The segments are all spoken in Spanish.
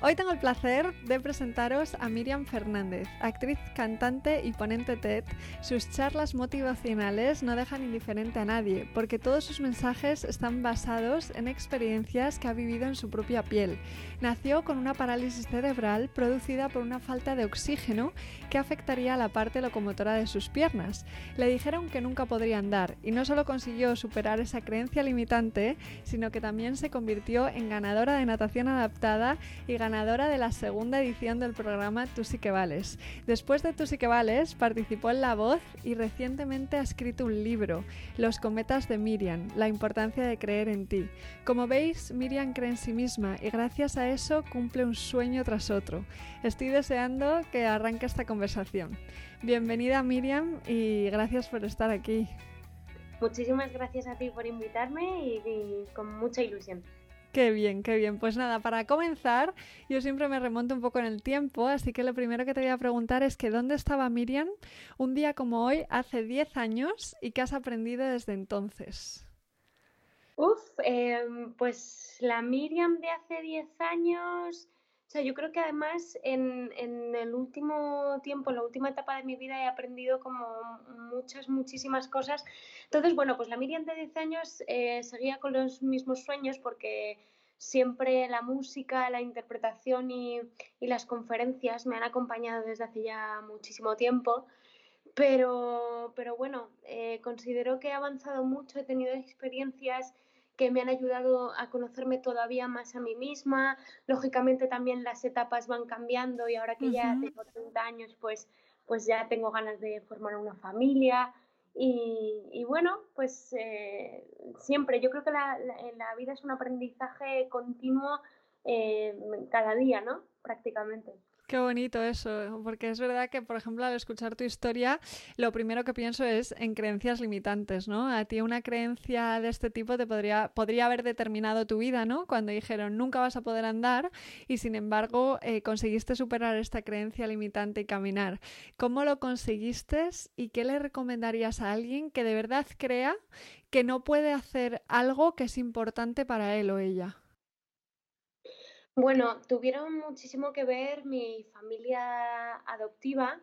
Hoy tengo el placer de presentaros a Miriam Fernández, actriz, cantante y ponente TED. Sus charlas motivacionales no dejan indiferente a nadie, porque todos sus mensajes están basados en experiencias que ha vivido en su propia piel. Nació con una parálisis cerebral producida por una falta de oxígeno que afectaría a la parte locomotora de sus piernas. Le dijeron que nunca podría andar y no solo consiguió superar esa creencia limitante, sino que también se convirtió en ganadora de natación adaptada y ganadora ganadora de la segunda edición del programa Tú sí que vales. Después de Tú sí que vales, participó en La Voz y recientemente ha escrito un libro, Los cometas de Miriam, la importancia de creer en ti. Como veis, Miriam cree en sí misma y gracias a eso cumple un sueño tras otro. Estoy deseando que arranque esta conversación. Bienvenida Miriam y gracias por estar aquí. Muchísimas gracias a ti por invitarme y, y con mucha ilusión. Qué bien, qué bien. Pues nada, para comenzar, yo siempre me remonto un poco en el tiempo, así que lo primero que te voy a preguntar es que ¿dónde estaba Miriam un día como hoy, hace 10 años, y qué has aprendido desde entonces? Uf, em, pues la Miriam de hace 10 años, sea, yo creo que además en, el último tiempo, en la última etapa de mi vida he aprendido como muchas, muchísimas cosas. Entonces, bueno, pues la Miriam de 10 años eh, seguía con los mismos sueños porque siempre la música, la interpretación y, las conferencias me han acompañado desde hace ya muchísimo tiempo. Pero, pero bueno, eh, considero que he avanzado mucho, he tenido experiencias que me han ayudado a conocerme todavía más a mí misma. Lógicamente también las etapas van cambiando y ahora que ya tengo 30 años, pues, pues ya tengo ganas de formar una familia. Y, bueno, pues eh, siempre, yo creo que la, la, vida es un aprendizaje continuo eh, cada día, ¿no? Prácticamente. Qué bonito eso, porque es verdad que, por ejemplo, al escuchar tu historia, lo primero que pienso es en creencias limitantes, ¿no? A ti una creencia de este tipo te podría, podría haber determinado tu vida, ¿no? Cuando dijeron nunca vas a poder andar y sin embargo eh, conseguiste superar esta creencia limitante y caminar. ¿Cómo lo conseguiste y qué le recomendarías a alguien que de verdad crea que no puede hacer algo que es importante para él o ella? Bueno, tuvieron muchísimo que ver mi familia adoptiva,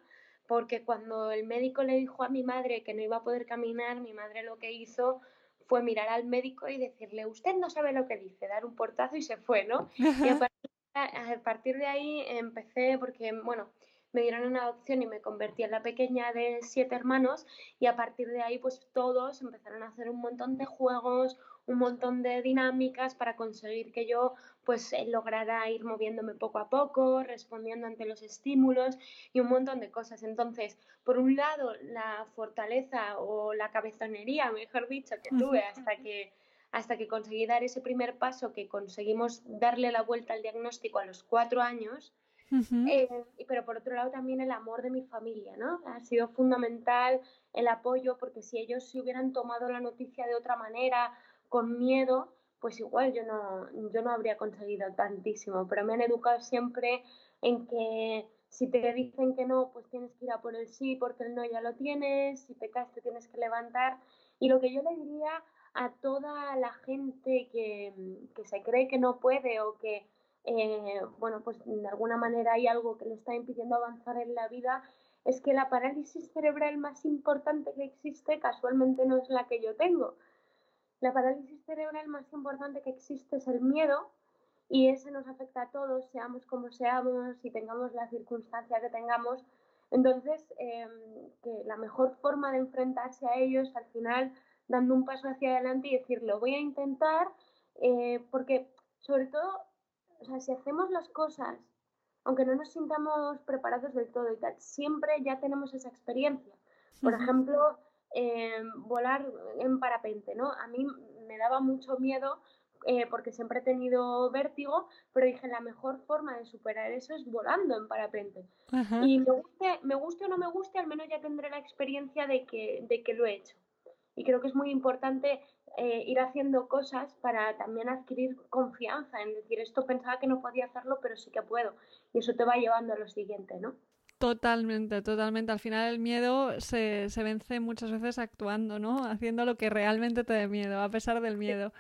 porque cuando el médico le dijo a mi madre que no iba a poder caminar, mi madre lo que hizo fue mirar al médico y decirle, usted no sabe lo que dice, dar un portazo y se fue, ¿no? Y a partir, de ahí empecé, porque, bueno, me dieron una adopción y me convertí en la pequeña de siete hermanos y a partir de ahí pues todos empezaron a hacer un montón de juegos, un montón de dinámicas para conseguir que yo pues eh, lograra ir moviéndome poco a poco, respondiendo ante los estímulos y un montón de cosas. Entonces, por un lado, la fortaleza o la cabezonería, mejor dicho, que tuve hasta que hasta que conseguí dar ese primer paso, que conseguimos darle la vuelta al diagnóstico a los cuatro años, eh, pero por otro lado también el amor de mi familia, ¿no? Ha sido fundamental el apoyo, porque si ellos se hubieran tomado la noticia de otra manera con miedo, pues igual yo no, yo no habría conseguido tantísimo, pero me han educado siempre en que si te dicen que no, pues tienes que ir a por el sí porque el no ya lo tienes, si pecas te tienes que levantar. Y lo que yo le diría a toda la gente que, se cree que no puede o que, eh, bueno, pues de alguna manera hay algo que le está impidiendo avanzar en la vida, es que la parálisis cerebral más importante que existe casualmente no es la que yo tengo, la parálisis cerebral más importante que existe es el miedo y ese nos afecta a todos, seamos como seamos y tengamos la circunstancia que tengamos. Entonces, em, que la mejor forma de enfrentarse a ellos, al final, dando un paso hacia adelante y decir, lo voy a intentar, eh, porque sobre todo, o sea, si hacemos las cosas, aunque no nos sintamos preparados del todo y tal, siempre ya tenemos esa experiencia. Por ejemplo, volar en parapente, ¿no? A mí me daba mucho miedo eh, porque siempre he tenido vértigo, pero dije, la mejor forma de superar eso es volando en parapente. Y me guste, me guste o no me guste, al menos ya tendré la experiencia de que, de que lo he hecho. Y creo que es muy importante eh, ir haciendo cosas para también adquirir confianza en decir, esto pensaba que no podía hacerlo, pero sí que puedo. Y eso te va llevando a lo siguiente, ¿no? Totalmente, totalmente. Al final el miedo se, se vence muchas veces actuando, ¿no? Haciendo lo que realmente te dé miedo, a pesar del miedo.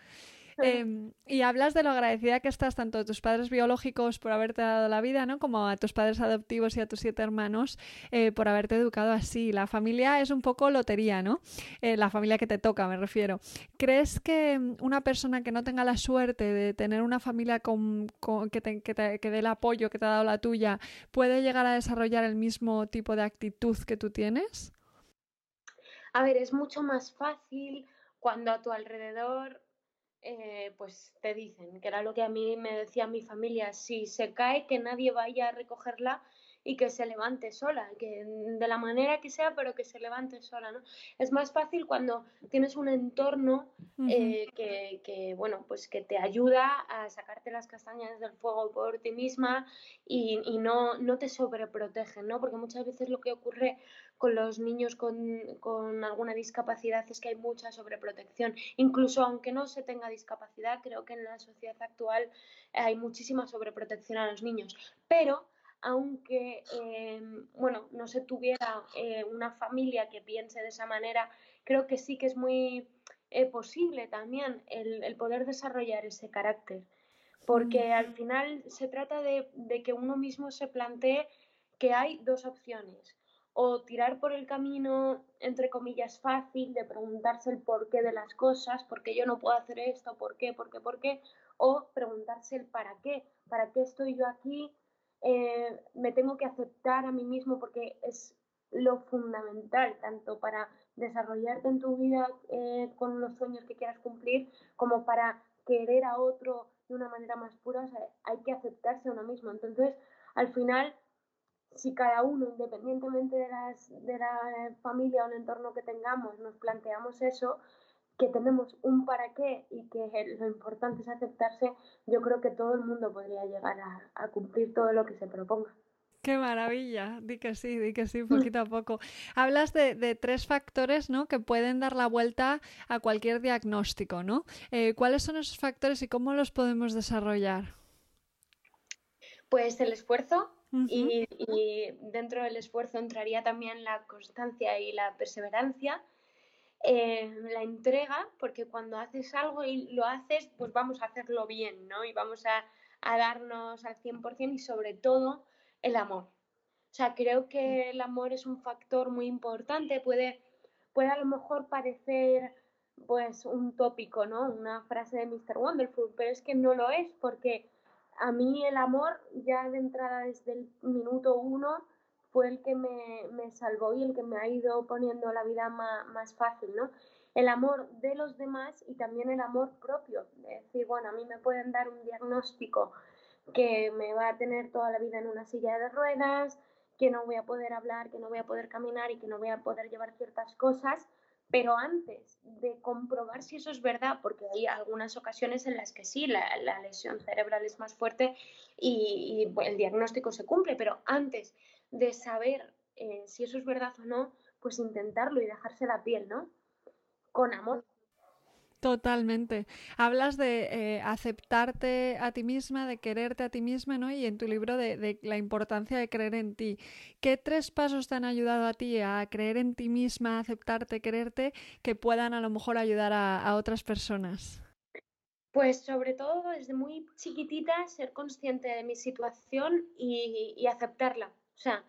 Em, y hablas de lo agradecida que estás tanto a tus padres biológicos por haberte dado la vida, ¿no? Como a tus padres adoptivos y a tus siete hermanos eh, por haberte educado así. La familia es un poco lotería, ¿no? Eh, la familia que te toca, me refiero. ¿Crees que una persona que no tenga la suerte de tener una familia con, que, te, que, te, que dé el apoyo que te ha dado la tuya puede llegar a desarrollar el mismo tipo de actitud que tú tienes? A ver, es mucho más fácil cuando a tu alrededor eh, pues te dicen, que era lo que a mí me decía mi familia, si se cae que nadie vaya a recogerla y que se levante sola, que de la manera que sea, pero que se levante sola, ¿no? Es más fácil cuando tienes un entorno eh, que, bueno, pues que te ayuda a sacarte las castañas del fuego por ti misma y, no, no te sobreprotegen, ¿no? Porque muchas veces lo que ocurre con los niños con, alguna discapacidad es que hay mucha sobreprotección. Incluso aunque no se tenga discapacidad, creo que en la sociedad actual hay muchísima sobreprotección a los niños. Pero aunque em, bueno, no se tuviera eh, una familia que piense de esa manera, creo que sí que es muy eh, posible también el, poder desarrollar ese carácter. Porque al final se trata de, de que uno mismo se plantee que hay dos opciones o tirar por el camino, entre comillas, fácil de preguntarse el porqué de las cosas, por qué yo no puedo hacer esto, por qué, por qué, por qué, o preguntarse el para qué, para qué estoy yo aquí, eh, me tengo que aceptar a mí mismo porque es lo fundamental, tanto para desarrollarte en tu vida eh, con los sueños que quieras cumplir, como para querer a otro de una manera más pura, hay que aceptarse a uno mismo. Entonces, al final, si cada uno, independientemente de, las, de la familia o el entorno que tengamos, nos planteamos eso, que tenemos un para qué y que lo importante es aceptarse, yo creo que todo el mundo podría llegar a, cumplir todo lo que se proponga. Qué maravilla, di que sí, di que sí, poquito a poco. Hablas de, tres factores ¿no? que pueden dar la vuelta a cualquier diagnóstico, ¿no? Eh, ¿Cuáles son esos factores y cómo los podemos desarrollar? Pues el esfuerzo, y, dentro del esfuerzo entraría también la constancia y la perseverancia, eh, la entrega, porque cuando haces algo y lo haces, pues vamos a hacerlo bien, ¿no? Y vamos a, darnos al 100% y sobre todo el amor. O sea, creo que el amor es un factor muy importante, puede, puede a lo mejor parecer pues un tópico, ¿no? Una frase de Mr. Wonderful, pero es que no lo es porque a mí el amor ya de entrada desde el minuto uno fue el que me, salvó y el que me ha ido poniendo la vida más, fácil, ¿no? El amor de los demás y también el amor propio. Es decir, bueno, a mí me pueden dar un diagnóstico que me va a tener toda la vida en una silla de ruedas, que no voy a poder hablar, que no voy a poder caminar y que no voy a poder llevar ciertas cosas, pero antes de comprobar si eso es verdad, porque hay algunas ocasiones en las que sí, la, lesión cerebral es más fuerte y, el diagnóstico se cumple, pero antes de saber eh, si eso es verdad o no, pues intentarlo y dejarse la piel, ¿no? Con amor. Totalmente. Hablas de eh, aceptarte a ti misma, de quererte a ti misma, ¿no? Y en tu libro de, la importancia de creer en ti. ¿Qué tres pasos te han ayudado a ti a creer en ti misma, a aceptarte, quererte, que puedan a lo mejor ayudar a, otras personas? Pues sobre todo desde muy chiquitita ser consciente de mi situación y, y aceptarla. O sea,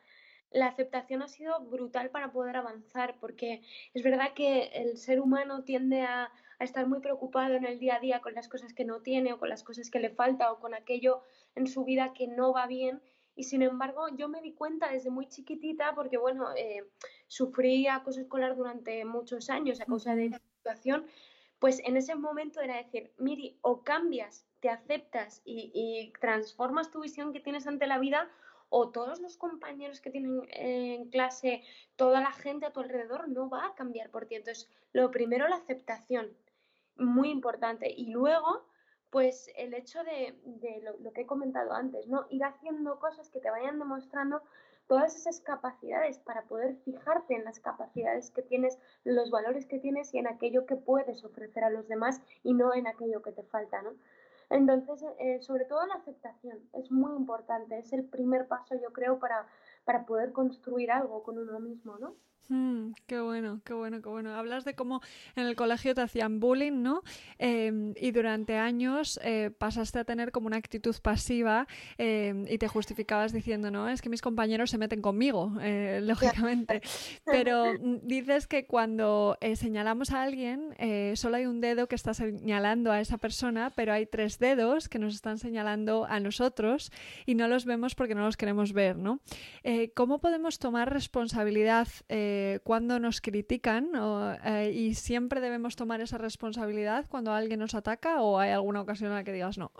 la aceptación ha sido brutal para poder avanzar, porque es verdad que el ser humano tiende a, estar muy preocupado en el día a día con las cosas que no tiene o con las cosas que le falta o con aquello en su vida que no va bien. Y sin embargo, yo me di cuenta desde muy chiquitita, porque bueno, eh, sufrí acoso escolar durante muchos años a causa de la situación, pues en ese momento era decir, Miri, o cambias, te aceptas y transformas tu visión que tienes ante la vida, o todos los compañeros que tienen en clase, toda la gente a tu alrededor no va a cambiar por ti. Entonces, lo primero, la aceptación, muy importante. Y luego, pues el hecho de, lo, que he comentado antes, ¿no? Ir haciendo cosas que te vayan demostrando todas esas capacidades para poder fijarte en las capacidades que tienes, los valores que tienes y en aquello que puedes ofrecer a los demás y no en aquello que te falta, ¿no? Entonces, eh, sobre todo la aceptación es muy importante, es el primer paso, yo creo, para, para poder construir algo con uno mismo, ¿no? Mm, qué bueno, qué bueno, qué bueno. Hablas de cómo en el colegio te hacían bullying, ¿no? Em, y durante años eh, pasaste a tener como una actitud pasiva em, y te justificabas diciendo, no, es que mis compañeros se meten conmigo, eh, lógicamente. Pero mm, dices que cuando eh, señalamos a alguien, solo hay un dedo que está señalando a esa persona, pero hay tres dedos que nos están señalando a nosotros y no los vemos porque no los queremos ver, ¿no? ¿Cómo podemos tomar responsabilidad? Eh, cuando nos critican eh, y siempre debemos tomar esa responsabilidad cuando alguien nos ataca o hay alguna ocasión en la que digas no.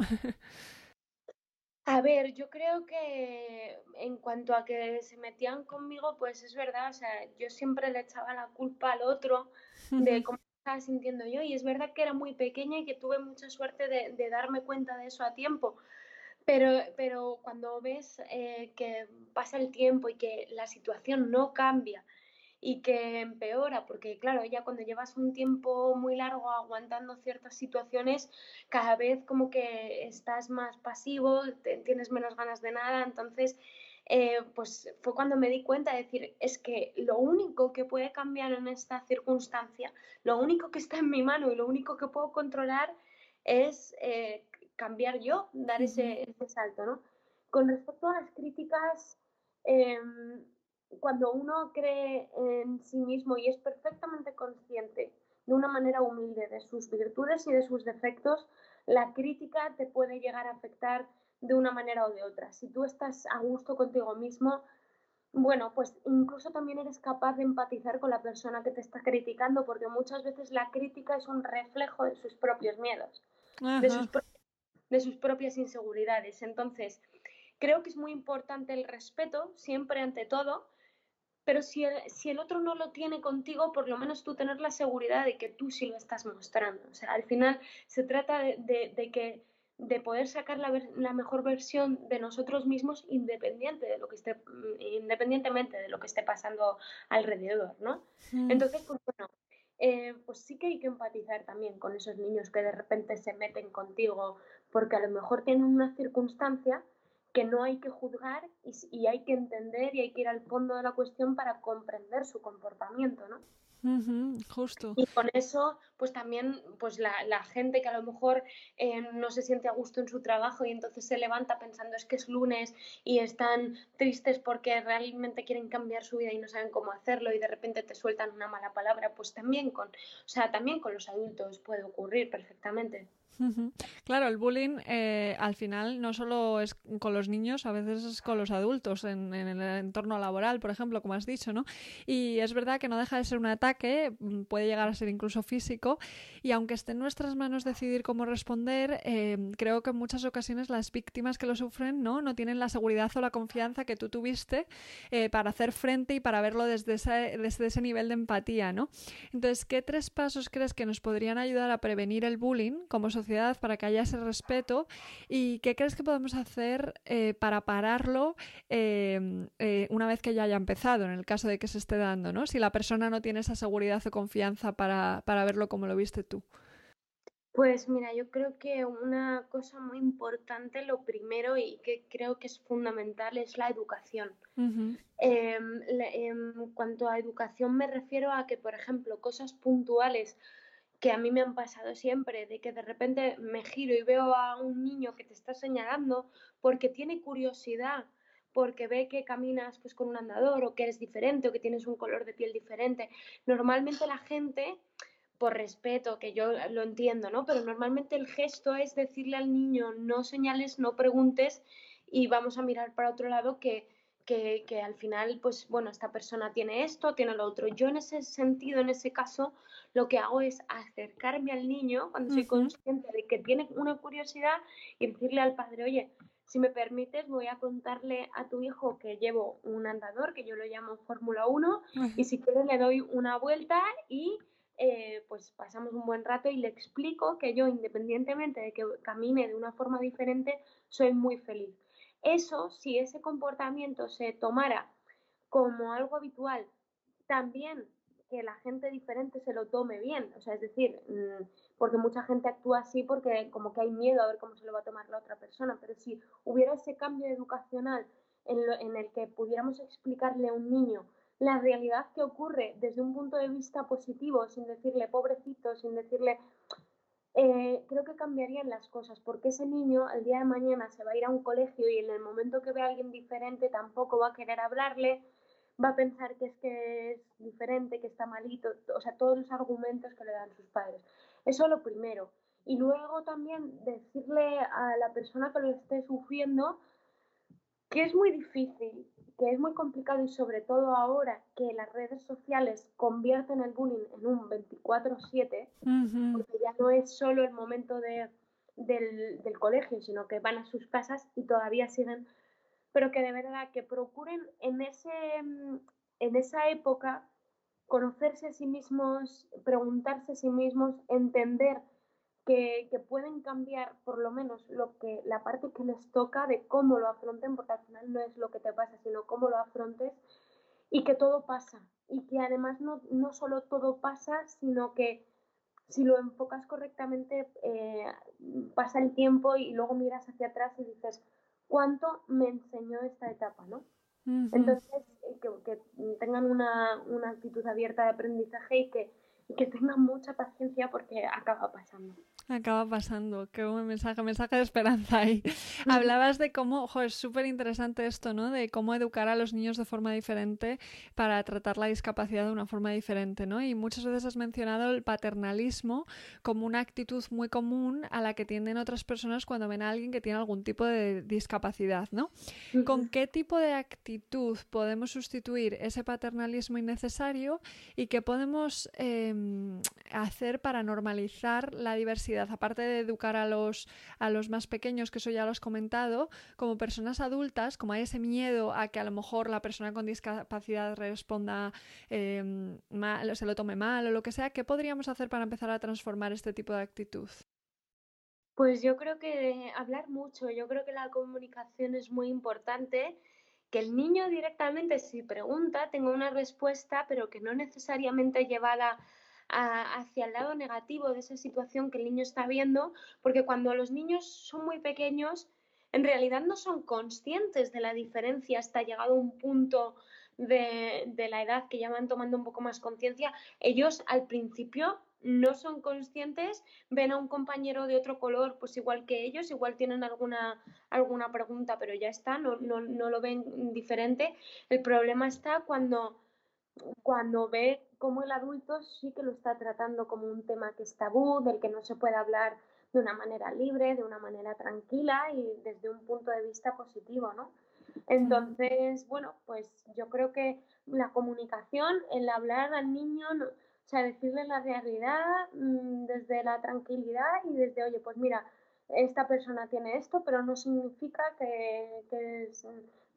A ver, yo creo que en cuanto a que se metían conmigo, pues es verdad, o sea, yo siempre le echaba la culpa al otro de cómo estaba sintiendo yo y es verdad que era muy pequeña y que tuve mucha suerte de, darme cuenta de eso a tiempo. Pero, pero cuando ves eh, que pasa el tiempo y que la situación no cambia y que empeora, porque claro, ya cuando llevas un tiempo muy largo aguantando ciertas situaciones, cada vez como que estás más pasivo, tienes menos ganas de nada, entonces eh, pues fue cuando me di cuenta de decir, es que lo único que puede cambiar en esta circunstancia, lo único que está en mi mano y lo único que puedo controlar es eh, cambiar yo, dar ese, ese, salto, ¿no? Con respecto a las críticas, em, cuando uno cree en sí mismo y es perfectamente consciente de una manera humilde de sus virtudes y de sus defectos, la crítica te puede llegar a afectar de una manera o de otra. Si tú estás a gusto contigo mismo, bueno, pues incluso también eres capaz de empatizar con la persona que te está criticando, porque muchas veces la crítica es un reflejo de sus propios miedos, de sus, de sus propias inseguridades. Entonces, creo que es muy importante el respeto, siempre ante todo, pero si el, si el otro no lo tiene contigo, por lo menos tú tener la seguridad de que tú sí lo estás mostrando. O sea, al final se trata de, de, que de poder sacar la, la, mejor versión de nosotros mismos independiente de lo que esté, mm, independientemente de lo que esté pasando alrededor, ¿no? Entonces, pues bueno, eh, pues sí que hay que empatizar también con esos niños que de repente se meten contigo porque a lo mejor tienen una circunstancia que no hay que juzgar y, hay que entender y hay que ir al fondo de la cuestión para comprender su comportamiento, ¿no? justo. Y con eso, pues también, pues la, la gente que a lo mejor eh, no se siente a gusto en su trabajo y entonces se levanta pensando es que es lunes y están tristes porque realmente quieren cambiar su vida y no saben cómo hacerlo y de repente te sueltan una mala palabra, pues también con, o sea, también con los adultos puede ocurrir perfectamente. Claro, el bullying eh, al final no solo es con los niños, a veces es con los adultos en, el entorno laboral, por ejemplo, como has dicho, ¿no? Y es verdad que no deja de ser un ataque, mm, puede llegar a ser incluso físico, y aunque esté en nuestras manos decidir cómo responder, eh, creo que en muchas ocasiones las víctimas que lo sufren no, no tienen la seguridad o la confianza que tú tuviste eh, para hacer frente y para verlo desde ese, desde ese nivel de empatía, ¿no? Entonces, ¿qué tres pasos crees que nos podrían ayudar a prevenir el bullying como sociedad? Para que haya ese respeto y qué crees que podemos hacer eh, para pararlo em, eh, una vez que ya haya empezado, en el caso de que se esté dando, ¿no? Si la persona no tiene esa seguridad o confianza para, para verlo como lo viste tú. Pues mira, yo creo que una cosa muy importante, lo primero y que creo que es fundamental, es la educación. Em, en cuanto a educación me refiero a que, por ejemplo, cosas puntuales que a mí me han pasado siempre, de que de repente me giro y veo a un niño que te está señalando porque tiene curiosidad, porque ve que caminas pues con un andador o que eres diferente o que tienes un color de piel diferente. Normalmente la gente, por respeto, que yo lo entiendo, ¿no? Pero normalmente el gesto es decirle al niño no señales, no preguntes y vamos a mirar para otro lado que que, que, al final, pues bueno, esta persona tiene esto, tiene lo otro. Yo en ese sentido, en ese caso, lo que hago es acercarme al niño cuando soy consciente de que tiene una curiosidad y decirle al padre, oye, si me permites, voy a contarle a tu hijo que llevo un andador, que yo lo llamo Fórmula 1, y si quieres le doy una vuelta y eh, pues pasamos un buen rato y le explico que yo, independientemente de que camine de una forma diferente, soy muy feliz. Eso, si ese comportamiento se tomara como algo habitual, también que la gente diferente se lo tome bien, o sea, es decir, mm, porque mucha gente actúa así porque como que hay miedo a ver cómo se lo va a tomar la otra persona, pero si hubiera ese cambio educacional en, el que pudiéramos explicarle a un niño la realidad que ocurre desde un punto de vista positivo, sin decirle pobrecito, sin decirle... Eh, creo que cambiarían las cosas, porque ese niño el día de mañana se va a ir a un colegio y en el momento que ve a alguien diferente tampoco va a querer hablarle, va a pensar que es que es diferente, que está malito, o sea, todos los argumentos que le dan sus padres. Eso es lo primero. Y luego también decirle a la persona que lo esté sufriendo que es muy difícil, que es muy complicado y sobre todo ahora que las redes sociales convierten el bullying en un 24/7, porque ya no es solo el momento de, del, del colegio, sino que van a sus casas y todavía siguen pero que de verdad que procuren en, ese, en esa época conocerse a sí mismos, preguntarse a sí mismos, entender que, pueden cambiar por lo menos lo que, la parte que les toca de cómo lo afronten, porque al final no es lo que te pasa, sino cómo lo afrontes y que todo pasa. Y que además no, no solo todo pasa, sino que si lo enfocas correctamente, eh, pasa el tiempo y luego miras hacia atrás y dices, cuánto me enseñó esta etapa, ¿no? Entonces, eh, que, tengan una, actitud abierta de aprendizaje y que, y que tengan mucha paciencia porque acaba pasando. Acaba pasando, qué buen mensaje, mensaje de esperanza ahí. Hablabas de cómo, ojo, es súper interesante esto, ¿no? De cómo educar a los niños de forma diferente para tratar la discapacidad de una forma diferente, ¿no? Y muchas veces has mencionado el paternalismo como una actitud muy común a la que tienden otras personas cuando ven a alguien que tiene algún tipo de discapacidad, ¿no? ¿Con qué tipo de actitud podemos sustituir ese paternalismo innecesario y qué podemos em, hacer para normalizar la diversidad? Aparte de educar a los, a los más pequeños, que eso ya lo has comentado, como personas adultas, como hay ese miedo a que a lo mejor la persona con discapacidad responda em, mal, se lo tome mal o lo que sea, ¿qué podríamos hacer para empezar a transformar este tipo de actitud? Pues yo creo que hablar mucho, yo creo que la comunicación es muy importante, que el niño directamente si pregunta tenga una respuesta, pero que no necesariamente llevada hacia el lado negativo de esa situación que el niño está viendo, porque cuando los niños son muy pequeños, en realidad no son conscientes de la diferencia hasta llegado un punto de, de la edad que ya van tomando un poco más conciencia. Ellos al principio no son conscientes, ven a un compañero de otro color, pues igual que ellos, igual tienen alguna, alguna pregunta, pero ya está, no, no, no lo ven diferente. El problema está cuando, cuando ve como el adulto sí que lo está tratando como un tema que es tabú, del que no se puede hablar de una manera libre, de una manera tranquila y desde un punto de vista positivo, ¿no? Entonces, bueno, pues yo creo que la comunicación, el hablar al niño, o sea, decirle la realidad mm, desde la tranquilidad y desde, oye, pues mira, esta persona tiene esto, pero no significa que, que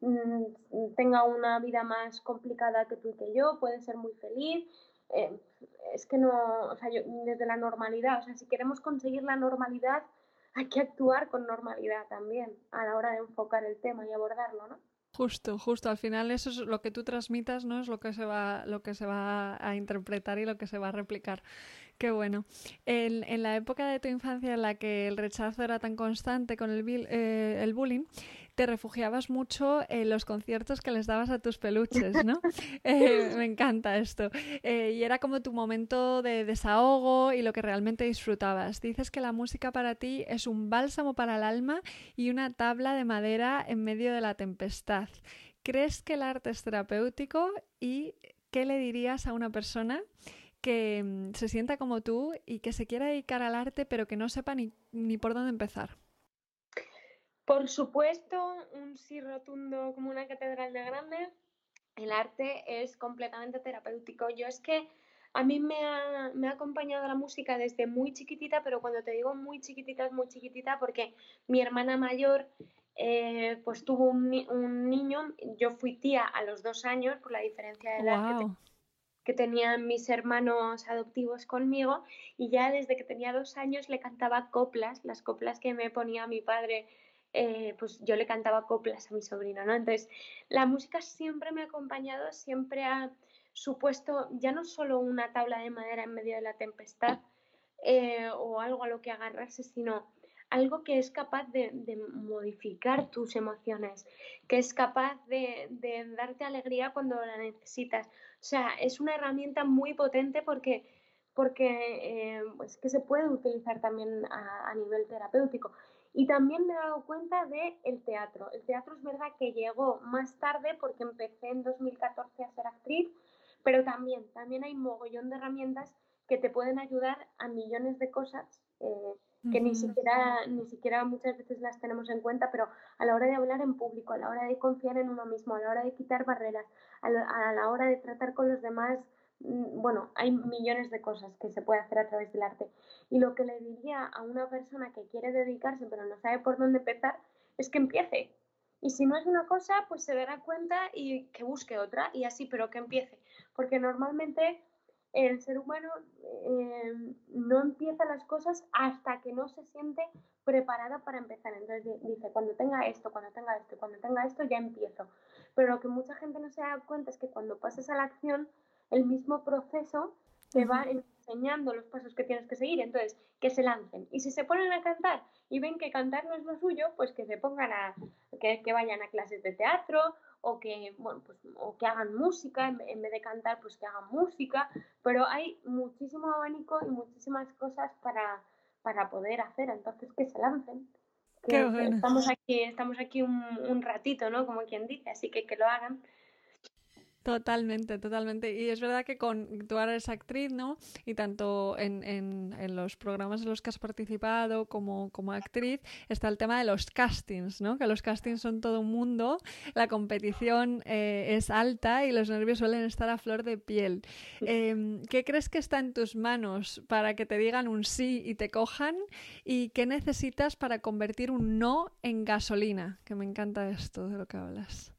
Mm, tenga una vida más complicada que tú y que yo, puede ser muy feliz. Eh, es que no, o sea, yo, desde la normalidad, o sea, si queremos conseguir la normalidad, hay que actuar con normalidad también a la hora de enfocar el tema y abordarlo, ¿no? Justo, justo. Al final eso es lo que tú transmitas, ¿no? Es lo que se va, lo que se va a interpretar y lo que se va a replicar. Qué bueno. En, en la época de tu infancia en la que el rechazo era tan constante con el, eh, el bullying, te refugiabas mucho en los conciertos que les dabas a tus peluches, ¿no? Eh, me encanta esto. Eh, y era como tu momento de desahogo y lo que realmente disfrutabas. Dices que la música para ti es un bálsamo para el alma y una tabla de madera en medio de la tempestad. ¿Crees que el arte es terapéutico y qué le dirías a una persona que mm, se sienta como tú y que se quiera dedicar al arte pero que no sepa ni, ni por dónde empezar? Por supuesto, un sí rotundo como una catedral de grande. El arte es completamente terapéutico. Yo es que a mí me ha, me ha, acompañado la música desde muy chiquitita, pero cuando te digo muy chiquitita es muy chiquitita porque mi hermana mayor eh, pues tuvo un, un, niño, yo fui tía a los dos años por la diferencia de edad. que tenían mis hermanos adoptivos conmigo y ya desde que tenía dos años le cantaba coplas, las coplas que me ponía mi padre, eh, pues yo le cantaba coplas a mi sobrino, ¿no? Entonces, la música siempre me ha acompañado, siempre ha supuesto ya no solo una tabla de madera en medio de la tempestad eh, o algo a lo que agarrarse, sino algo que es capaz de, modificar tus emociones, que es capaz de, darte alegría cuando la necesitas. O sea, es una herramienta muy potente porque, porque eh, pues que se puede utilizar también a, nivel terapéutico. Y también me he dado cuenta del el teatro. El teatro es verdad que llegó más tarde porque empecé en 2014 a ser actriz, pero también, también hay mogollón de herramientas que te pueden ayudar a millones de cosas. Eh, que ni siquiera, ni siquiera muchas veces las tenemos en cuenta, pero a la hora de hablar en público, a la hora de confiar en uno mismo, a la hora de quitar barreras, a la, hora de tratar con los demás, mm, bueno, hay millones de cosas que se puede hacer a través del arte. Y lo que le diría a una persona que quiere dedicarse pero no sabe por dónde empezar es que empiece. Y si no es una cosa, pues se dará cuenta y que busque otra y así, pero que empiece. Porque normalmente el ser humano eh, no empieza las cosas hasta que no se siente preparada para empezar. Entonces dice, cuando tenga esto, cuando tenga esto, cuando tenga esto, ya empiezo. Pero lo que mucha gente no se da cuenta es que cuando pases a la acción, el mismo proceso te va enseñando los pasos que tienes que seguir. Entonces, que se lancen. Y si se ponen a cantar y ven que cantar no es lo suyo, pues que se pongan a, que, que vayan a clases de teatro o que, bueno, pues, o que hagan música, en vez de cantar, pues que hagan música, pero hay muchísimo abanico y muchísimas cosas para, para poder hacer, entonces que se lancen. Estamos aquí, estamos aquí un, un ratito, ¿no? Como quien dice, así que que lo hagan Totalmente, totalmente. Y es verdad que con, tú eres actriz, ¿no? Y tanto en, en, los programas en los que has participado como, como actriz está el tema de los castings, ¿no? Que los castings son todo un mundo, la competición eh, es alta y los nervios suelen estar a flor de piel. Em, ¿Qué crees que está en tus manos para que te digan un sí y te cojan? ¿Y qué necesitas para convertir un no en gasolina? Que me encanta esto de lo que hablas.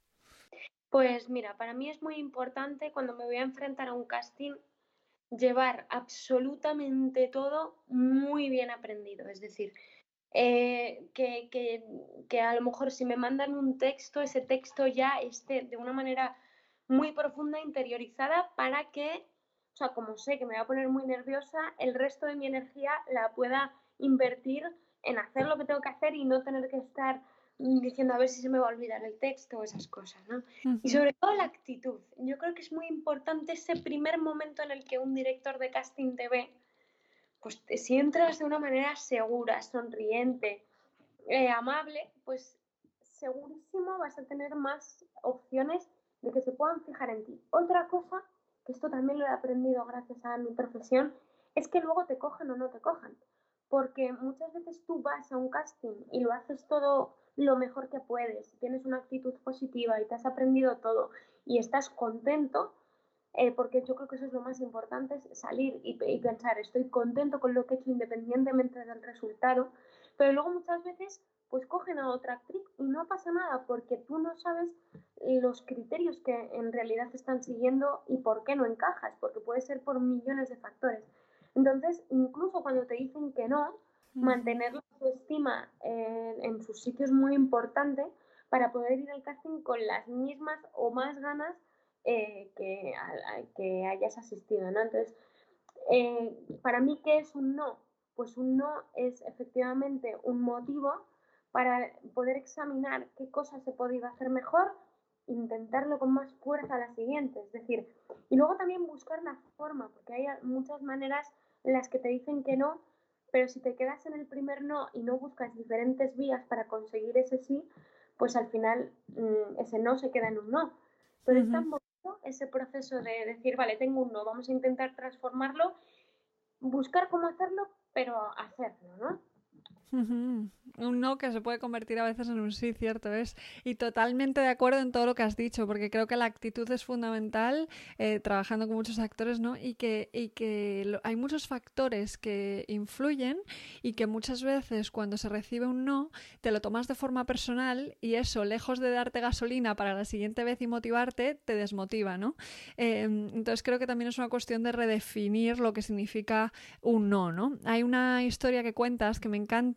Pues mira, para mí es muy importante cuando me voy a enfrentar a un casting llevar absolutamente todo muy bien aprendido. Es decir, eh, que, que, que, a lo mejor si me mandan un texto, ese texto ya esté de una manera muy profunda, interiorizada, para que, o sea, como sé que me va a poner muy nerviosa, el resto de mi energía la pueda invertir en hacer lo que tengo que hacer y no tener que estar diciendo a ver si se me va a olvidar el texto o esas cosas, ¿no? Y sobre todo la actitud. Yo creo que es muy importante ese primer momento en el que un director de casting te ve, pues si entras de una manera segura, sonriente, eh, amable, pues segurísimo vas a tener más opciones de que se puedan fijar en ti. Otra cosa, que esto también lo he aprendido gracias a mi profesión, es que luego te cojan o no te cojan. Porque muchas veces tú vas a un casting y lo haces todo lo mejor que puedes, tienes una actitud positiva y te has aprendido todo y estás contento, eh, porque yo creo que eso es lo más importante, es salir y, pensar, estoy contento con lo que he hecho independientemente del resultado, pero luego muchas veces pues cogen a otra actriz y no pasa nada porque tú no sabes los criterios que en realidad están siguiendo y por qué no encajas, porque puede ser por millones de factores. Entonces, incluso cuando te dicen que no, mantener la autoestima en, sus sitios muy importante para poder ir al casting con las mismas o más ganas eh, que, que hayas asistido, ¿no? Entonces, eh, para mí, ¿qué es un no? Pues un no es efectivamente un motivo para poder examinar qué cosas se podría hacer mejor, intentarlo con más fuerza a la siguiente, es decir, y luego también buscar la forma, porque hay muchas maneras en las que te dicen que no, pero si te quedas en el primer no y no buscas diferentes vías para conseguir ese sí, pues al final mm, ese no se queda en un no. Pero es tan bonito ese proceso de decir, vale, tengo un no, vamos a intentar transformarlo, buscar cómo hacerlo, pero hacerlo, ¿no? Un no que se puede convertir a veces en un sí, cierto es. Y totalmente de acuerdo en todo lo que has dicho, porque creo que la actitud es fundamental eh, trabajando con muchos actores, ¿no? Y que, y que hay muchos factores que influyen y que muchas veces cuando se recibe un no, te lo tomas de forma personal y eso, lejos de darte gasolina para la siguiente vez y motivarte, te desmotiva, ¿no? Em, entonces creo que también es una cuestión de redefinir lo que significa un no, ¿no? Hay una historia que cuentas que me encanta,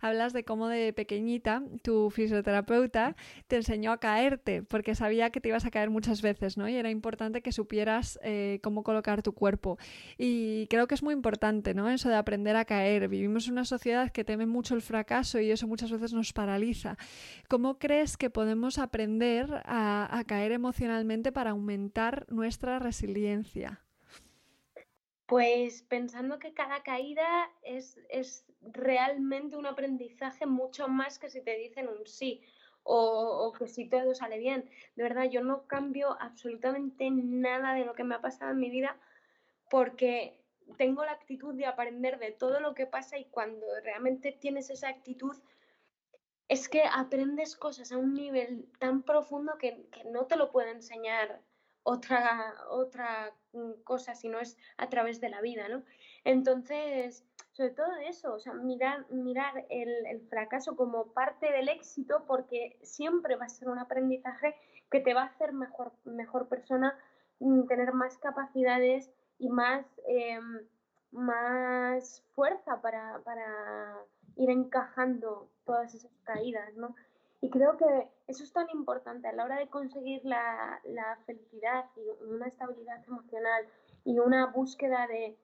hablas de cómo de pequeñita tu fisioterapeuta te enseñó a caerte, porque sabía que te ibas a caer muchas veces, ¿no? Y era importante que supieras eh, cómo colocar tu cuerpo. Y creo que es muy importante, ¿no? Eso de aprender a caer. Vivimos en una sociedad que teme mucho el fracaso y eso muchas veces nos paraliza. ¿Cómo crees que podemos aprender a caer emocionalmente para aumentar nuestra resiliencia? Pues pensando que cada caída es, realmente un aprendizaje mucho más que si te dicen un sí o, que si todo sale bien. De verdad, yo no cambio absolutamente nada de lo que me ha pasado en mi vida porque tengo la actitud de aprender de todo lo que pasa y cuando realmente tienes esa actitud es que aprendes cosas a un nivel tan profundo que, que no te lo puede enseñar otra, otra cosa si no es a través de la vida, ¿no? Entonces, sobre todo eso, o sea, mirar, mirar el, fracaso como parte del éxito porque siempre va a ser un aprendizaje que te va a hacer mejor, mejor persona, mm, tener más capacidades y más, em, más fuerza para, para ir encajando todas esas caídas, ¿no? Y creo que eso es tan importante a la hora de conseguir la, la felicidad y una estabilidad emocional y una búsqueda de,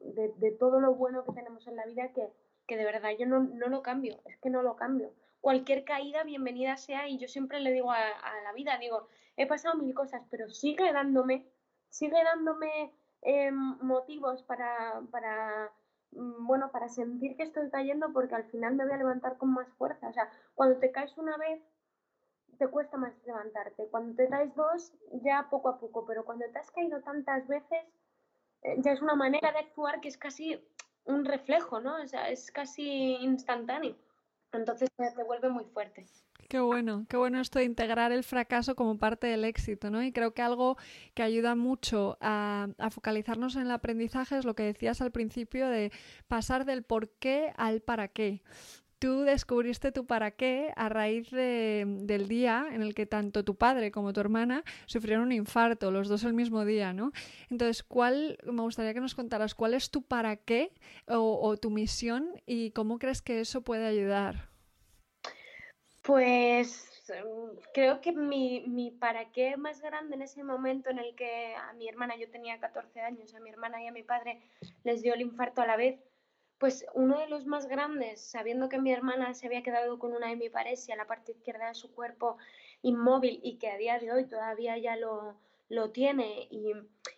de, todo lo bueno que tenemos en la vida que, que de verdad yo no, no, lo cambio, es que no lo cambio. Cualquier caída, bienvenida sea, y yo siempre le digo a, la vida, digo, he pasado mil cosas, pero sigue dándome, sigue dándome eh, motivos para, para Mm, bueno, para sentir que estoy cayendo porque al final me voy a levantar con más fuerza. O sea, cuando te caes una vez, te cuesta más levantarte. Cuando te caes dos, ya poco a poco. Pero cuando te has caído tantas veces, ya es una manera de actuar que es casi un reflejo, ¿no? O sea, es casi instantáneo. Entonces te vuelve muy fuerte. Qué bueno, qué bueno esto de integrar el fracaso como parte del éxito, ¿no? Y creo que algo que ayuda mucho a, focalizarnos en el aprendizaje es lo que decías al principio de pasar del por qué al para qué. Tú descubriste tu para qué a raíz del día en el que tanto tu padre como tu hermana sufrieron un infarto, los dos el mismo día, ¿no? Entonces, ¿cuál, me gustaría que nos contaras cuál es tu para qué o tu misión y cómo crees que eso puede ayudar? Pues em, creo que mi, mi para qué más grande en ese momento en el que a mi hermana, yo tenía 14 años, a mi hermana y a mi padre les dio el infarto a la vez, pues uno de los más grandes, sabiendo que mi hermana se había quedado con una hemiparesia, la parte izquierda de su cuerpo inmóvil y que a día de hoy todavía ya lo, lo tiene y,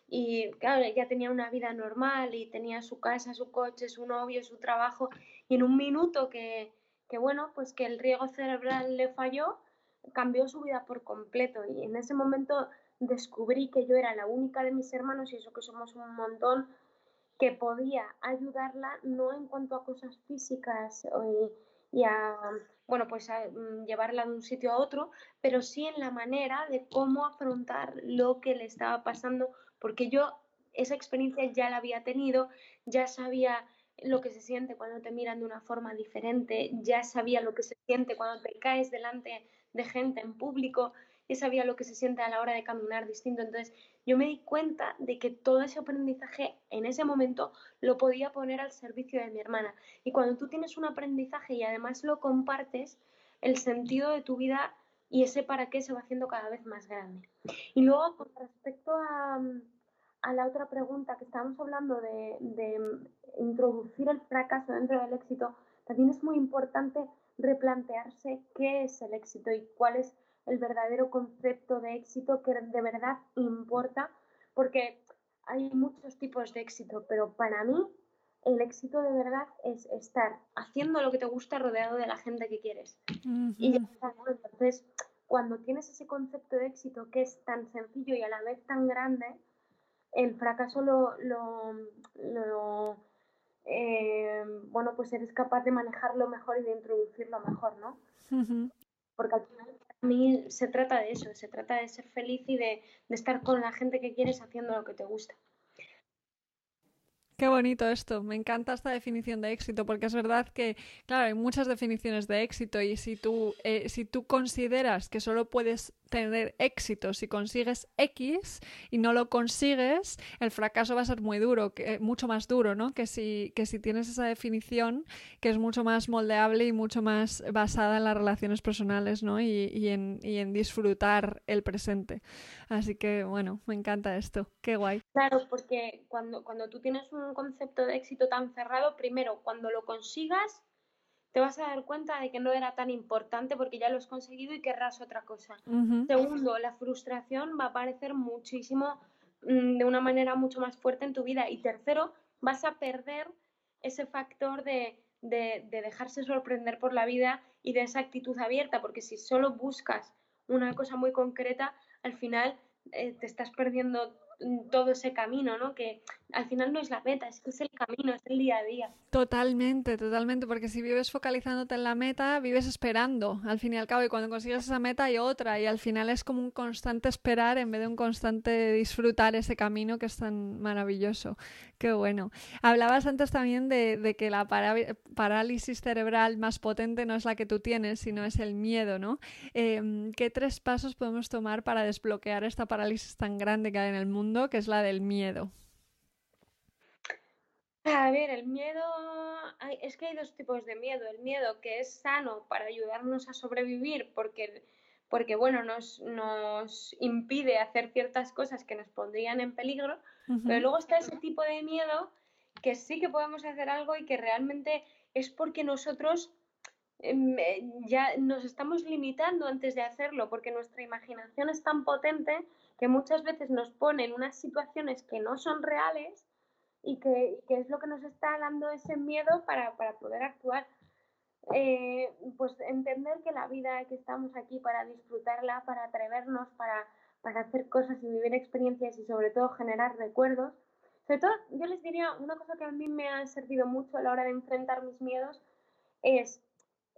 y claro, ya tenía una vida normal y tenía su casa, su coche, su novio, su trabajo y en un minuto que que bueno, pues que el riego cerebral le falló, cambió su vida por completo y en ese momento descubrí que yo era la única de mis hermanos y eso que somos un montón que podía ayudarla no en cuanto a cosas físicas y, a bueno pues a mm, llevarla de un sitio a otro pero sí en la manera de cómo afrontar lo que le estaba pasando porque yo esa experiencia ya la había tenido ya sabía lo que se siente cuando te miran de una forma diferente, ya sabía lo que se siente cuando te caes delante de gente en público, ya sabía lo que se siente a la hora de caminar distinto. Entonces yo me di cuenta de que todo ese aprendizaje en ese momento lo podía poner al servicio de mi hermana. Y cuando tú tienes un aprendizaje y además lo compartes, el sentido de tu vida y ese para qué se va haciendo cada vez más grande. Y luego con respecto a la otra pregunta que estábamos hablando de, introducir el fracaso dentro del éxito, también es muy importante replantearse qué es el éxito y cuál es el verdadero concepto de éxito que de verdad importa, porque hay muchos tipos de éxito, pero para mí el éxito de verdad es estar haciendo lo que te gusta rodeado de la gente que quieres. Y entonces, cuando tienes ese concepto de éxito que es tan sencillo y a la vez tan grande, el fracaso lo, lo, eh, bueno, pues eres capaz de manejarlo mejor y de introducirlo mejor, ¿no? Porque al final mí se trata de eso, se trata de ser feliz y de, de estar con la gente que quieres haciendo lo que te gusta. Qué bonito esto, me encanta esta definición de éxito, porque es verdad que, claro, hay muchas definiciones de éxito y si tú, eh, si tú consideras que solo puedes tener éxito si consigues X y no lo consigues, el fracaso va a ser muy duro, que, mucho más duro, ¿no? Que si, que si tienes esa definición que es mucho más moldeable y mucho más basada en las relaciones personales, ¿no? Y, y, en, y en disfrutar el presente. Así que, bueno, me encanta esto. Qué guay. Claro, porque cuando, cuando tú tienes un concepto de éxito tan cerrado, primero, cuando lo consigas, te vas a dar cuenta de que no era tan importante porque ya lo has conseguido y querrás otra cosa. Segundo, la frustración va a aparecer muchísimo, mm, de una manera mucho más fuerte en tu vida. Y tercero, vas a perder ese factor de, de, dejarse sorprender por la vida y de esa actitud abierta, porque si solo buscas una cosa muy concreta, al final eh, te estás perdiendo todo ese camino, ¿no? Que al final no es la meta, es que es el camino, es el día a día. Totalmente, totalmente, porque si vives focalizándote en la meta, vives esperando, al fin y al cabo, y cuando consigues esa meta hay otra, y al final es como un constante esperar en vez de un constante disfrutar ese camino que es tan maravilloso. Qué bueno. Hablabas antes también de, que la parálisis cerebral más potente no es la que tú tienes, sino es el miedo, ¿no? Em, ¿Qué tres pasos podemos tomar para desbloquear esta parálisis tan grande que hay en el mundo? que es la del miedo. A ver, el miedo, es que hay dos tipos de miedo. El miedo que es sano para ayudarnos a sobrevivir porque, porque bueno, nos, nos impide hacer ciertas cosas que nos pondrían en peligro. Pero luego está ese tipo de miedo que sí que podemos hacer algo y que realmente es porque nosotros em, eh, ya nos estamos limitando antes de hacerlo, porque nuestra imaginación es tan potente que muchas veces nos pone en unas situaciones que no son reales y que, es lo que nos está dando ese miedo para, poder actuar. Eh, pues entender que la vida, que estamos aquí para disfrutarla, para atrevernos, para, para hacer cosas y vivir experiencias y sobre todo generar recuerdos. Sobre todo, yo les diría una cosa que a mí me ha servido mucho a la hora de enfrentar mis miedos es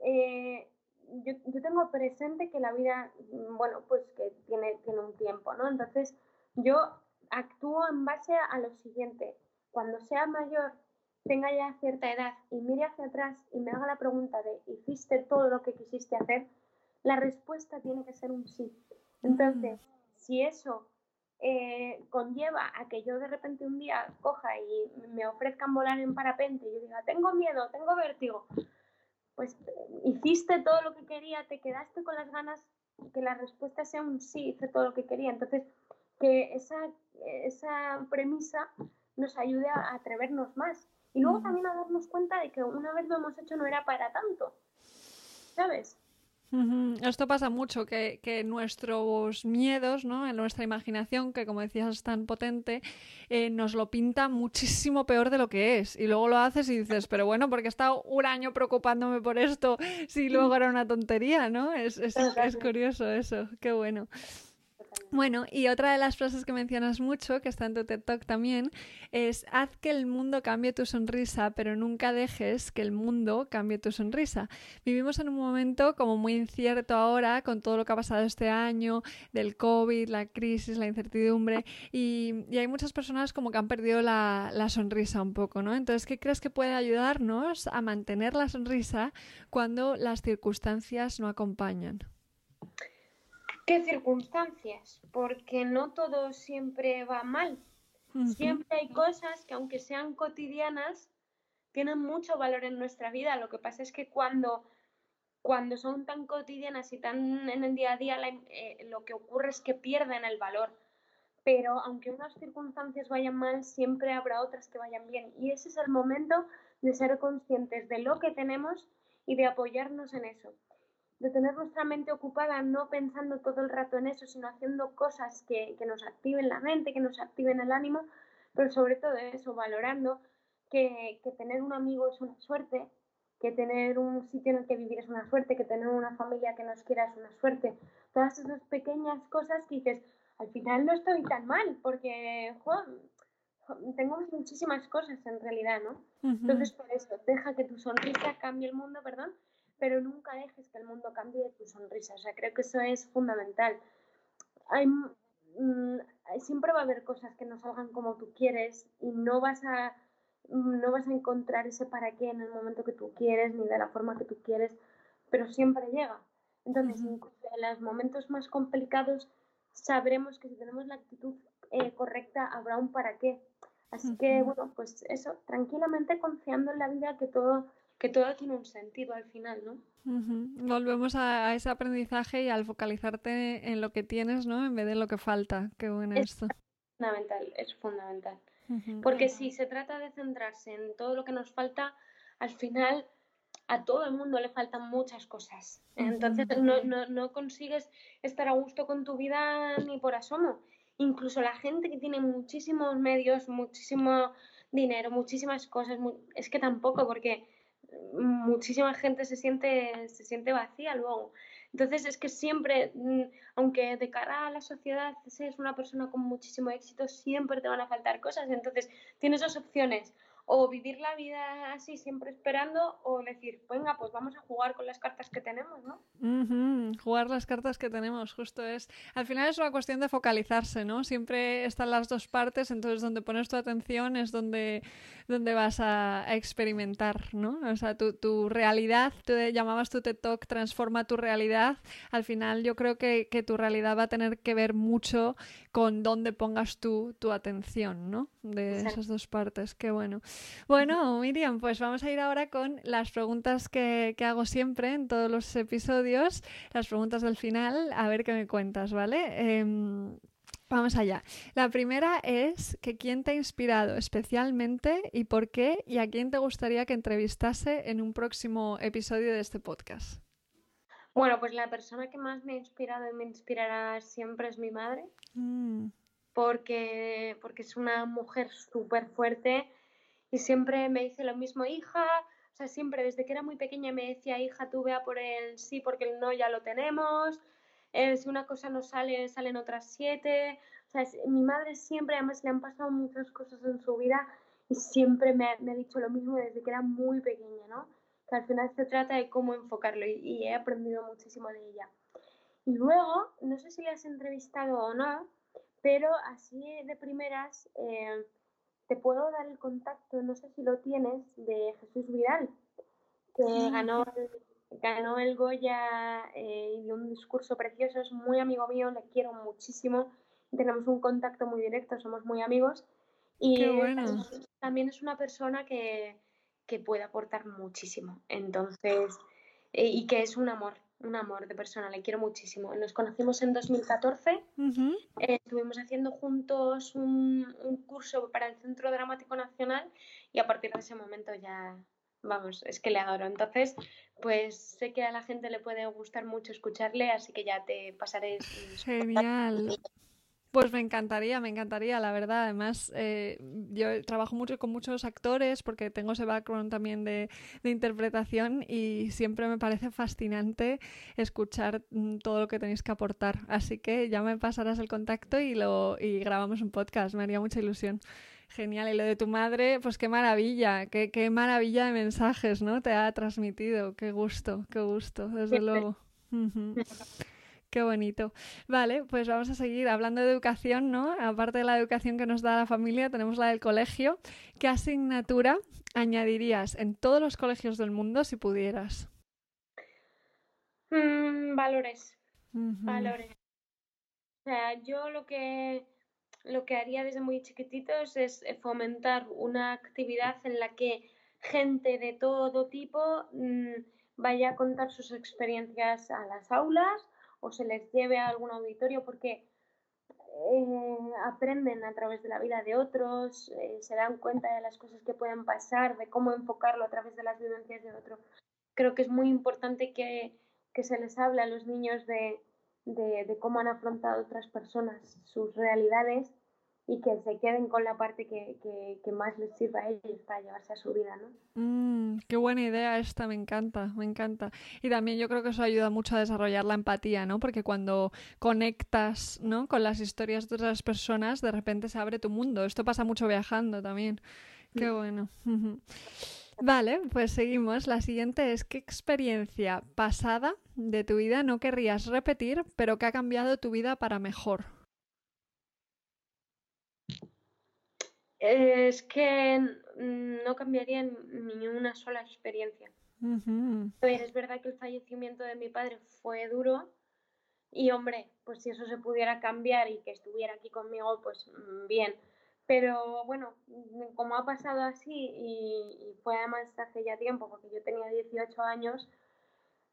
eh, yo, yo, tengo presente que la vida, mm, bueno, pues que tiene, tiene un tiempo, ¿no? Entonces, yo actúo en base a, lo siguiente. Cuando sea mayor, tenga ya cierta edad y mire hacia atrás y me haga la pregunta de ¿hiciste todo lo que quisiste hacer? La respuesta tiene que ser un sí. Entonces, mm. si eso eh, conlleva a que yo de repente un día coja y me ofrezcan volar en parapente y yo diga, tengo miedo, tengo vértigo, pues hiciste todo lo que quería, te quedaste con las ganas, que la respuesta sea un sí, hice todo lo que quería. Entonces, que esa, esa premisa nos ayude a atrevernos más. Y luego también a darnos cuenta de que una vez lo hemos hecho no era para tanto. ¿Sabes? Esto pasa mucho, que, que, nuestros miedos, ¿no? en nuestra imaginación, que como decías es tan potente, eh, nos lo pinta muchísimo peor de lo que es. Y luego lo haces y dices, pero bueno, porque he estado un año preocupándome por esto, si luego era una tontería, ¿no? Es, es, es curioso eso, qué bueno. Bueno, y otra de las frases que mencionas mucho, que está en tu TED Talk también, es haz que el mundo cambie tu sonrisa, pero nunca dejes que el mundo cambie tu sonrisa. Vivimos en un momento como muy incierto ahora, con todo lo que ha pasado este año, del COVID, la crisis, la incertidumbre, y, hay muchas personas como que han perdido la, la sonrisa un poco, ¿no? Entonces, ¿qué crees que puede ayudarnos a mantener la sonrisa cuando las circunstancias no acompañan? ¿Qué circunstancias? Porque no todo siempre va mal. Siempre hay cosas que aunque sean cotidianas, tienen mucho valor en nuestra vida. Lo que pasa es que cuando, cuando son tan cotidianas y tan en el día a día, eh, lo que ocurre es que pierden el valor. Pero aunque unas circunstancias vayan mal, siempre habrá otras que vayan bien. Y ese es el momento de ser conscientes de lo que tenemos y de apoyarnos en eso de tener nuestra mente ocupada no pensando todo el rato en eso, sino haciendo cosas que, nos activen la mente, que nos activen el ánimo, pero sobre todo eso, valorando que, tener un amigo es una suerte, que tener un sitio en el que vivir es una suerte, que tener una familia que nos quiera es una suerte. Todas esas pequeñas cosas que dices, al final no estoy tan mal, porque tengo muchísimas cosas en realidad, ¿no? Entonces, por eso, deja que tu sonrisa cambie el mundo, perdón, pero nunca dejes que el mundo cambie tu sonrisa. O sea, creo que eso es fundamental. Hay, mm, siempre va a haber cosas que no salgan como tú quieres y no vas a no vas a encontrar ese para qué en el momento que tú quieres ni de la forma que tú quieres, pero siempre llega. Entonces, en los momentos más complicados sabremos que si tenemos la actitud eh, correcta habrá un para qué. Así que, bueno, pues eso, tranquilamente confiando en la vida que todo, que todo tiene un sentido al final, ¿no? Volvemos a, ese aprendizaje y al focalizarte en lo que tienes, ¿no? En vez de lo que falta. Qué bueno es esto. Fundamental, es fundamental. Porque si se trata de centrarse en todo lo que nos falta, al final a todo el mundo le faltan muchas cosas. Entonces no, no, no, consigues estar a gusto con tu vida ni por asomo. Incluso la gente que tiene muchísimos medios, muchísimo dinero, muchísimas cosas, es que tampoco, porque muchísima gente se siente, se siente vacía luego. Entonces es que siempre, mm, aunque de cara a la sociedad seas una persona con muchísimo éxito, siempre te van a faltar cosas. Entonces tienes dos opciones, o vivir la vida así siempre esperando o decir, venga, pues vamos a jugar con las cartas que tenemos, ¿no? Jugar las cartas que tenemos, justo es. Al final es una cuestión de focalizarse, ¿no? Siempre están las dos partes, entonces donde pones tu atención es donde, donde vas a, experimentar, ¿no? O sea, tu, tu realidad, tú llamabas tu TED Talk, transforma tu realidad. Al final yo creo que, que tu realidad va a tener que ver mucho con dónde pongas tú tu atención, ¿no? De esas dos partes, qué bueno. Bueno, Miriam, pues vamos a ir ahora con las preguntas que, hago siempre en todos los episodios, las preguntas del final, a ver qué me cuentas, ¿vale? Em, vamos allá. La primera es que quién te ha inspirado especialmente y por qué y a quién te gustaría que entrevistase en un próximo episodio de este podcast. Bueno, pues la persona que más me ha inspirado y me inspirará siempre es mi madre. Mm. Porque, porque es una mujer súper fuerte y siempre me dice lo mismo, hija, o sea, siempre desde que era muy pequeña me decía, hija, tú vea por el sí porque el no ya lo tenemos, eh, si una cosa no sale, salen otras siete, o sea, mi madre siempre, además le han pasado muchas cosas en su vida y siempre me, me ha dicho lo mismo desde que era muy pequeña, ¿no? Que al final se trata de cómo enfocarlo y, he aprendido muchísimo de ella. Y luego, no sé si le has entrevistado o no, pero así de primeras, eh, te puedo dar el contacto, no sé si lo tienes, de Jesús Vidal, que ganó, ganó el Goya eh, y un discurso precioso, es muy amigo mío, le quiero muchísimo, tenemos un contacto muy directo, somos muy amigos. Y también es una persona que, que puede aportar muchísimo, entonces, eh, y que es un amor, un amor de persona, le quiero muchísimo. Nos conocimos en 2014, eh, estuvimos haciendo juntos un, curso para el Centro Dramático Nacional y a partir de ese momento ya, vamos, es que le adoro. Entonces, pues sé que a la gente le puede gustar mucho escucharle, así que ya te pasaré. Genial. Pues me encantaría, me encantaría, la verdad. Además, eh, yo trabajo mucho con muchos actores porque tengo ese background también de, interpretación y siempre me parece fascinante escuchar mm, todo lo que tenéis que aportar. Así que ya me pasarás el contacto y, lo, y grabamos un podcast, me haría mucha ilusión. Genial, y lo de tu madre, pues qué maravilla, qué, qué maravilla de mensajes, ¿no? Te ha transmitido, qué gusto, qué gusto, desde luego. Qué bonito. Vale, pues vamos a seguir hablando de educación, ¿no? Aparte de la educación que nos da la familia, tenemos la del colegio. ¿Qué asignatura añadirías en todos los colegios del mundo si pudieras? Mm, valores. Valores. O sea, yo lo que lo que haría desde muy chiquititos es fomentar una actividad en la que gente de todo tipo mm, vaya a contar sus experiencias a las aulas o se les lleve a algún auditorio porque eh, aprenden a través de la vida de otros, eh, se dan cuenta de las cosas que pueden pasar, de cómo enfocarlo a través de las vivencias de otro. Creo que es muy importante que, se les hable a los niños de, cómo han afrontado otras personas sus realidades y que se queden con la parte que, que, más les sirva a ellos para llevarse a su vida, ¿no? Mm, qué buena idea esta, me encanta, me encanta. Y también yo creo que eso ayuda mucho a desarrollar la empatía, ¿no? Porque cuando conectas, ¿no? Con las historias de otras personas, de repente se abre tu mundo. Esto pasa mucho viajando también. Qué bueno. Vale, pues seguimos. La siguiente es ¿qué experiencia pasada de tu vida no querrías repetir, pero que ha cambiado tu vida para mejor? Es que no cambiaría ni una sola experiencia. es verdad que el fallecimiento de mi padre fue duro y hombre, pues si eso se pudiera cambiar y que estuviera aquí conmigo, pues mm, bien. Pero bueno, como ha pasado así y, fue además hace ya tiempo, porque yo tenía 18 años,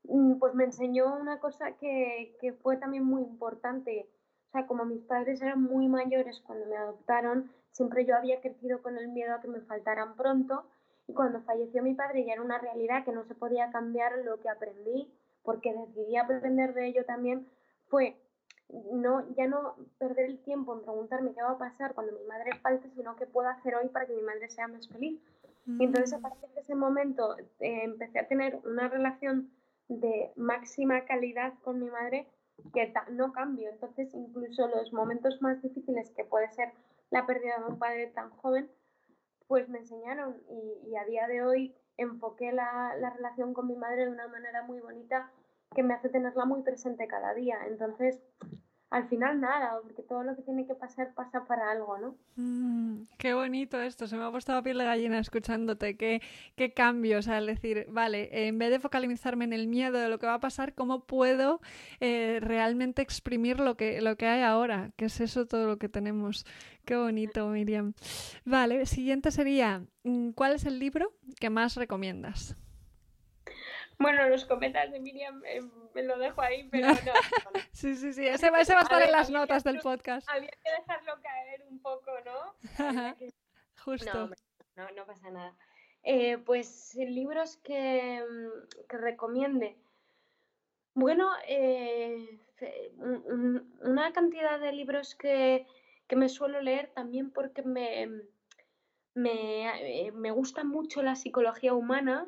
mm, pues me enseñó una cosa que, que fue también muy importante. O sea, como mis padres eran muy mayores cuando me adoptaron, Siempre yo había crecido con el miedo a que me faltaran pronto y cuando falleció mi padre ya era una realidad que no se podía cambiar lo que aprendí, porque decidí aprender de ello también, fue no, ya no perder el tiempo en preguntarme qué va a pasar cuando mi madre falte, sino qué puedo hacer hoy para que mi madre sea más feliz. Y entonces a mm. partir de ese momento eh, empecé a tener una relación de máxima calidad con mi madre que no cambio. Entonces incluso los momentos más difíciles que puede ser la pérdida de un padre tan joven, pues me enseñaron y, a día de hoy enfoqué la, la, relación con mi madre de una manera muy bonita que me hace tenerla muy presente cada día. Entonces, al final nada, porque todo lo que tiene que pasar pasa para algo, ¿no? Mm, qué bonito esto, se me ha puesto la piel de gallina escuchándote, qué, qué cambios al decir, vale, en vez de focalizarme en el miedo de lo que va a pasar, ¿cómo puedo eh, realmente exprimir lo que, lo que hay ahora? Que es eso todo lo que tenemos. Qué bonito, Miriam. Vale, siguiente sería, mm, ¿cuál es el libro que más recomiendas? Bueno, los comentarios de Miriam eh, me lo dejo ahí, pero no. sí, sí, sí, ese, va a estar en las notas del podcast. Había que dejarlo caer un poco, ¿no? Justo. No, no, pasa nada. Eh, pues libros que, mm, que recomiende. Bueno, eh, una cantidad de libros que, que, me suelo leer también porque me, me, eh, me gusta mucho la psicología humana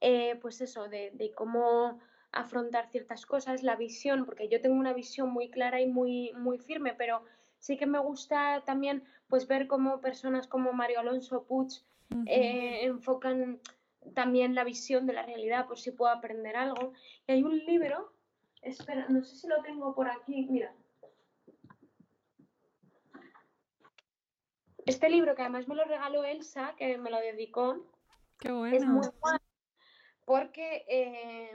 eh, pues eso, de, cómo afrontar ciertas cosas, la visión, porque yo tengo una visión muy clara y muy, muy firme, pero sí que me gusta también pues ver cómo personas como Mario Alonso Puig eh, enfocan también la visión de la realidad, por si puedo aprender algo. Y hay un libro, espera, no sé si lo tengo por aquí, mira. Este libro, que además me lo regaló Elsa, que me lo dedicó, Qué bueno. es muy porque eh,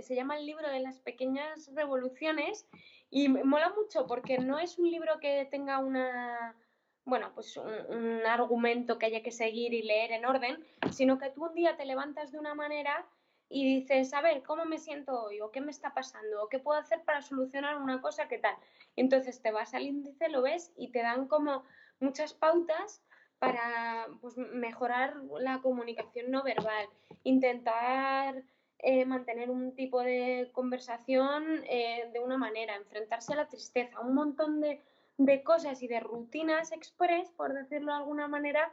se llama el libro de las pequeñas revoluciones y mola mucho porque no es un libro que tenga una bueno, pues un, argumento que haya que seguir y leer en orden, sino que tú un día te levantas de una manera y dices, a ver, ¿cómo me siento hoy? ¿O qué me está pasando? ¿O qué puedo hacer para solucionar una cosa? ¿Qué tal? entonces te vas al índice, lo ves y te dan como muchas pautas para pues, mejorar la comunicación no verbal, intentar eh, mantener un tipo de conversación eh, de una manera, enfrentarse a la tristeza, un montón de, cosas y de rutinas express, por decirlo de alguna manera,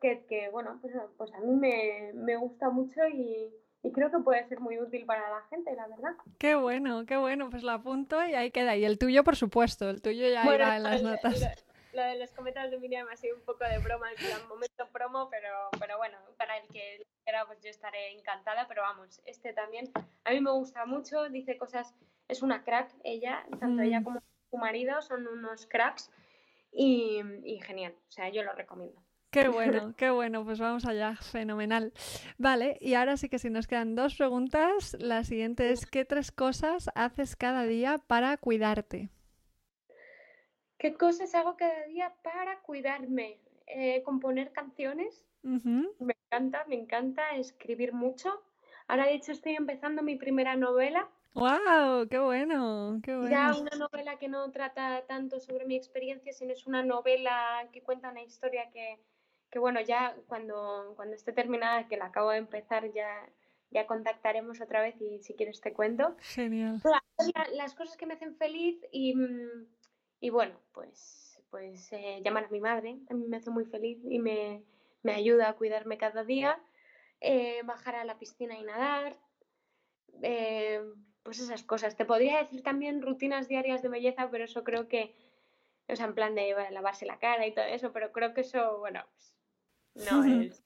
que, bueno, pues, pues, a mí me, gusta mucho y, creo que puede ser muy útil para la gente, la verdad. Qué bueno, qué bueno, pues lo apunto y ahí queda. Y el tuyo, por supuesto, el tuyo ya bueno, en las notas lo de los comentarios de Miriam ha sido un poco de broma, en momento promo, pero, pero bueno, para el que quiera, pues yo estaré encantada, pero vamos, este también a mí me gusta mucho, dice cosas, es una crack ella, tanto ella mm. como su marido son unos cracks y, y genial, o sea, yo lo recomiendo. Qué bueno, qué bueno, pues vamos allá, fenomenal. Vale, y ahora sí que si nos quedan dos preguntas, la siguiente es, ¿qué tres cosas haces cada día para cuidarte? ¿Qué cosas hago cada día para cuidarme? Eh, componer canciones. Me encanta, me encanta escribir mucho. Ahora, de hecho, estoy empezando mi primera novela. ¡Wow! ¡Qué bueno! ¡Qué bueno! Ya una novela que no trata tanto sobre mi experiencia, sino es una novela que cuenta una historia que, que bueno, ya cuando, cuando esté terminada, que la acabo de empezar, ya, ya contactaremos otra vez y si quieres te cuento. Genial. las cosas que me hacen feliz y, mm, y bueno, pues, pues eh, llamar a mi madre, a mí me hace muy feliz y me, me ayuda a cuidarme cada día, eh, bajar a la piscina y nadar, eh, pues esas cosas. Te podría decir también rutinas diarias de belleza, pero eso creo que, o sea, en plan de lavarse la cara y todo eso, pero creo que eso, bueno, pues, no es...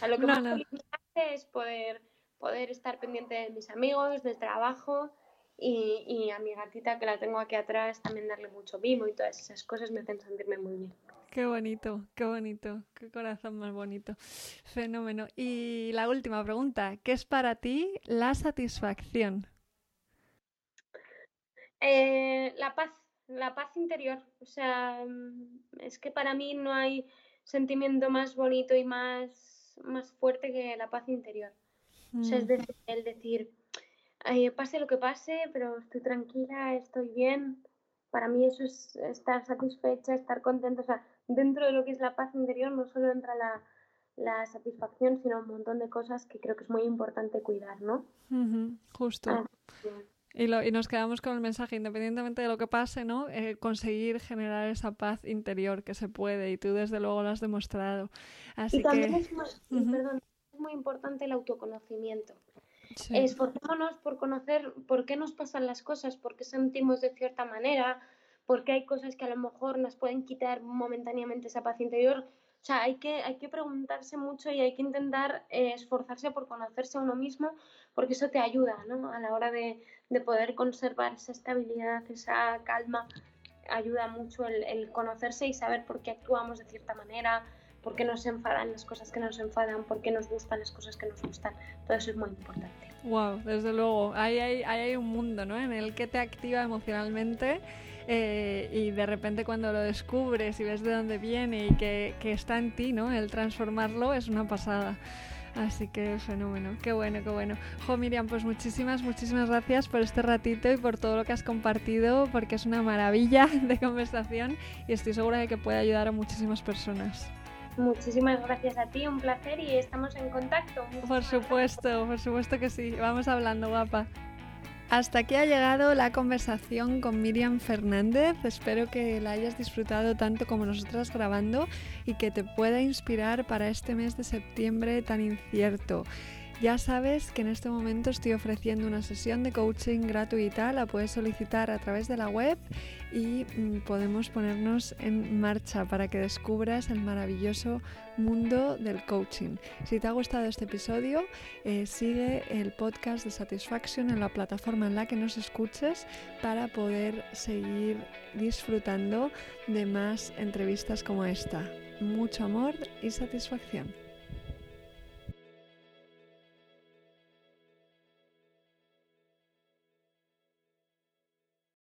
A lo que más me hace es poder, poder estar pendiente de mis amigos, del trabajo y, y, a mi gatita que la tengo aquí atrás también darle mucho mimo y todas esas cosas me hacen sentirme muy bien. Qué bonito, qué bonito, qué corazón más bonito. Fenómeno. Y la última pregunta, ¿qué es para ti la satisfacción? Eh, la paz, la paz interior. O sea, mm, es que para mí no hay sentimiento más bonito y más, más fuerte que la paz interior. O sea, es mm. decir, el decir, pase lo que pase, pero estoy tranquila, estoy bien. Para mí eso es estar satisfecha, estar contenta. O sea, dentro de lo que es la paz interior no solo entra la, la satisfacción, sino un montón de cosas que creo que es muy importante cuidar, ¿no? justo. Ah, y, lo, y, nos quedamos con el mensaje, independientemente de lo que pase, ¿no? Eh, conseguir generar esa paz interior que se puede y tú desde luego lo has demostrado. Así y también es, perdón, es muy importante el autoconocimiento. Esforcémonos por conocer por qué nos pasan las cosas, por qué sentimos de cierta manera, porque hay cosas que a lo mejor nos pueden quitar momentáneamente esa paz interior. O sea, hay que, hay que preguntarse mucho y hay que intentar eh, esforzarse por conocerse a uno mismo, porque eso te ayuda ¿no? a la hora de, de, poder conservar esa estabilidad, esa calma. Ayuda mucho el, conocerse y saber por qué actuamos de cierta manera, por qué nos enfadan las cosas que nos enfadan, por qué nos gustan las cosas que nos gustan. Todo eso es muy importante. Wow, desde luego. Ahí hay, ahí hay un mundo ¿no? en el que te activa emocionalmente eh, y de repente cuando lo descubres y ves de dónde viene y que, que está en ti, ¿no? El transformarlo es una pasada. Así que fenómeno, qué bueno, qué bueno. Jo, Miriam, pues muchísimas, muchísimas gracias por este ratito y por todo lo que has compartido, porque es una maravilla de conversación y estoy segura de que puede ayudar a muchísimas personas. Muchísimas gracias a ti, un placer y estamos en contacto. por supuesto, por supuesto que sí. Vamos hablando, guapa. Hasta aquí ha llegado la conversación con Miriam Fernández. Espero que la hayas disfrutado tanto como nosotras grabando y que te pueda inspirar para este mes de septiembre tan incierto. Ya sabes que en este momento estoy ofreciendo una sesión de coaching gratuita, la puedes solicitar a través de la web y mm, podemos ponernos en marcha para que descubras el maravilloso mundo del coaching. Si te ha gustado este episodio, eh, sigue el podcast de Satisfaction en la plataforma en la que nos escuches para poder seguir disfrutando de más entrevistas como esta. Mucho amor y satisfacción.